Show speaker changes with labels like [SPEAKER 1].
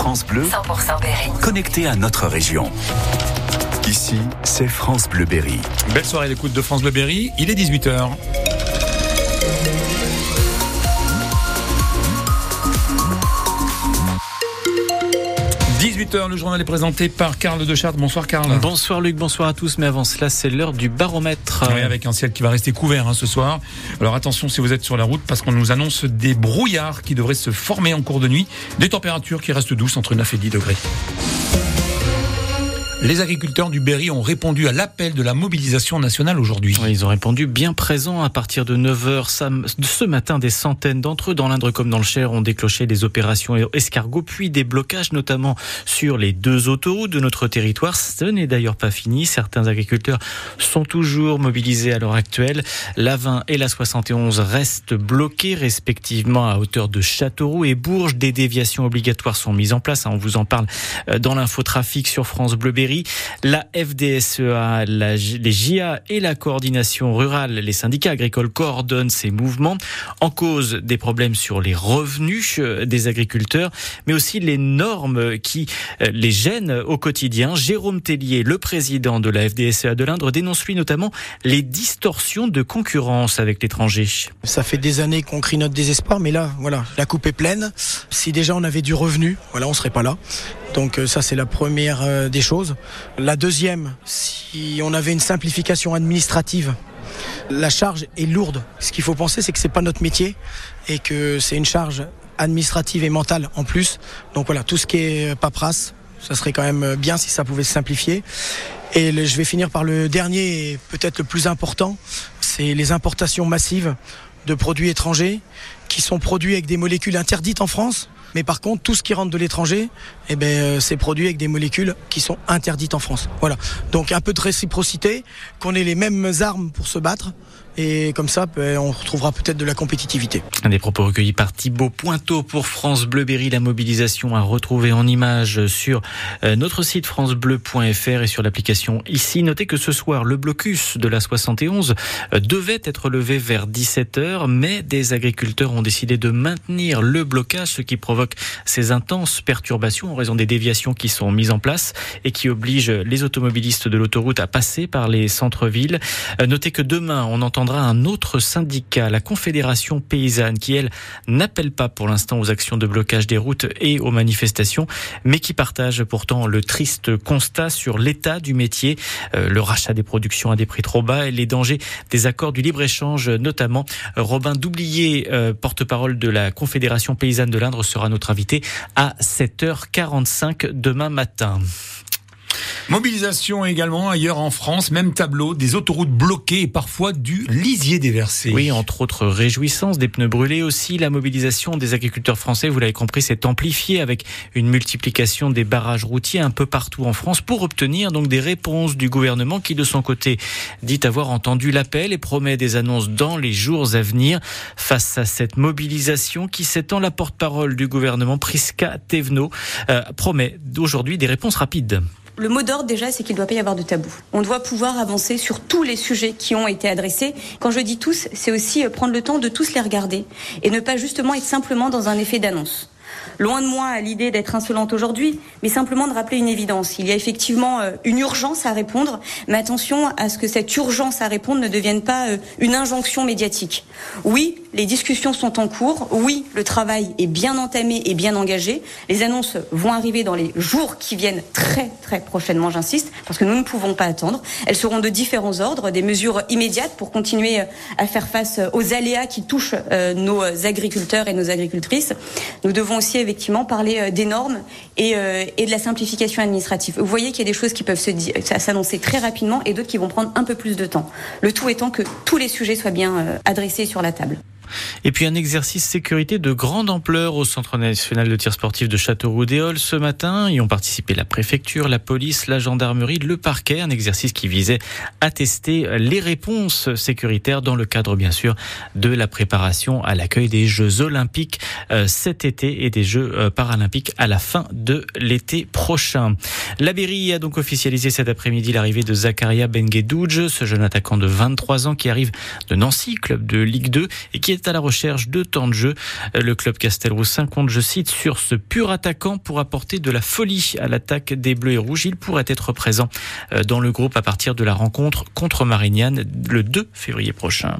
[SPEAKER 1] France Bleu,
[SPEAKER 2] 100% Berry.
[SPEAKER 1] connecté à notre région. Ici, c'est France Bleu Berry.
[SPEAKER 3] Belle soirée d'écoute de France Bleu Berry. Il est 18h. « 18h, le journal est présenté par Karl de Chartres. Bonsoir Karl.
[SPEAKER 4] Bonsoir Luc, bonsoir à tous. Mais avant cela, c'est l'heure du baromètre.
[SPEAKER 3] Oui, avec un ciel qui va rester couvert hein, ce soir. Alors attention si vous êtes sur la route parce qu'on nous annonce des brouillards qui devraient se former en cours de nuit, des températures qui restent douces entre 9 et 10 degrés. Les agriculteurs du Berry ont répondu à l'appel de la mobilisation nationale aujourd'hui.
[SPEAKER 4] Ils ont répondu bien présents à partir de 9h ce matin. Des centaines d'entre eux dans l'Indre comme dans le Cher ont déclenché des opérations escargots, puis des blocages notamment sur les deux autoroutes de notre territoire. Ce n'est d'ailleurs pas fini. Certains agriculteurs sont toujours mobilisés à l'heure actuelle. La 20 et la 71 restent bloqués respectivement à hauteur de Châteauroux et Bourges. Des déviations obligatoires sont mises en place. On vous en parle euh, dans l'infotrafic sur France Bleu Berry. La FDSEA, la, les JA et la coordination rurale, les syndicats agricoles coordonnent ces mouvements en cause des problèmes sur les revenus euh, des agriculteurs, mais aussi les normes qui euh, les gênent au quotidien. Jérôme Tellier, le président de la FDSEA de l'Indre, dénonce lui notamment les distorsions de concurrence avec l'étranger.
[SPEAKER 5] Ça fait des années qu'on crie notre désespoir, mais là, voilà, la coupe est pleine. Si déjà on avait du revenu, voilà, on serait pas là. Donc euh, ça c'est la première euh, des choses. La deuxième, si on avait une simplification administrative, la charge est lourde. Ce qu'il faut penser, c'est que c'est pas notre métier et que c'est une charge administrative et mentale en plus. Donc voilà, tout ce qui est paperasse, ça serait quand même bien si ça pouvait se simplifier. Et je vais finir par le dernier et peut-être le plus important, c'est les importations massives de produits étrangers qui sont produits avec des molécules interdites en France. Mais par contre, tout ce qui rentre de l'étranger, eh ben, euh, c'est produit avec des molécules qui sont interdites en France. Voilà. Donc un peu de réciprocité, qu'on ait les mêmes armes pour se battre. Et comme ça, ben, on retrouvera peut-être de la compétitivité.
[SPEAKER 4] Un des propos recueillis par Thibaut Pointeau pour France Bleu Berry. La mobilisation à retrouver en images sur euh, notre site francebleu.fr et sur l'application ici. Notez que ce soir, le blocus de la 71 euh, devait être levé vers 17h, mais des agriculteurs ont décidé de maintenir le blocage, ce qui provoque ces intenses perturbations en raison des déviations qui sont mises en place et qui obligent les automobilistes de l'autoroute à passer par les centres-villes. Euh, Notez que demain, on entendra un autre syndicat, la Confédération paysanne, qui elle n'appelle pas pour l'instant aux actions de blocage des routes et aux manifestations, mais qui partage pourtant le triste constat sur l'état du métier, euh, le rachat des productions à des prix trop bas et les dangers des accords du libre-échange, notamment. Robin Doublier, euh, porte-parole de la Confédération paysanne de l'Indre, sera notre invité à 7h45 demain matin.
[SPEAKER 3] Mobilisation également ailleurs en France, même tableau, des autoroutes bloquées et parfois du lisier déversé.
[SPEAKER 4] Oui, entre autres réjouissances, des pneus brûlés aussi. La mobilisation des agriculteurs français, vous l'avez compris, s'est amplifiée avec une multiplication des barrages routiers un peu partout en France pour obtenir donc des réponses du gouvernement qui, de son côté, dit avoir entendu l'appel et promet des annonces dans les jours à venir. Face à cette mobilisation qui s'étend, la porte-parole du gouvernement, Priska Thévenot, euh, promet aujourd'hui des réponses rapides.
[SPEAKER 6] Le mot d'ordre déjà, c'est qu'il ne doit pas y avoir de tabou. On doit pouvoir avancer sur tous les sujets qui ont été adressés. Quand je dis tous, c'est aussi euh, prendre le temps de tous les regarder et ne pas justement être simplement dans un effet d'annonce. Loin de moi l'idée d'être insolente aujourd'hui, mais simplement de rappeler une évidence. Il y a effectivement euh, une urgence à répondre, mais attention à ce que cette urgence à répondre ne devienne pas euh, une injonction médiatique. Oui, les discussions sont en cours. Oui, le travail est bien entamé et bien engagé. Les annonces vont arriver dans les jours qui viennent très très prochainement, j'insiste, parce que nous ne pouvons pas attendre. Elles seront de différents ordres, des mesures immédiates pour continuer euh, à faire face aux aléas qui touchent euh, nos agriculteurs et nos agricultrices. Nous devons aussi effectivement parler euh, des normes et, euh, de la simplification administrative. Vous voyez qu'il y a des choses qui peuvent s'annoncer très rapidement et d'autres qui vont prendre un peu plus de temps. Le tout étant que tous les sujets soient bien euh, adressés sur la table.
[SPEAKER 4] Et puis un exercice sécurité de grande ampleur au Centre national de tir sportif de Châteauroux-des-Halles ce matin. Y ont participé la préfecture, la police, la gendarmerie, le parquet. Un exercice qui visait à tester les réponses sécuritaires dans le cadre, bien sûr, de la préparation à l'accueil des Jeux olympiques euh, cet été et des Jeux euh, paralympiques à la fin de l'été prochain. La Berry a donc officialisé cet après-midi l'arrivée de Zakaria Benguedouj, ce jeune attaquant de 23 ans qui arrive de Nancy, club de Ligue 2, et qui est est à la recherche de temps de jeu. Le club Castelroussin compte, je cite, sur ce pur attaquant pour apporter de la folie à l'attaque des Bleus et Rouges. Il pourrait être présent dans le groupe à partir de la rencontre contre Marignane le 2 février prochain.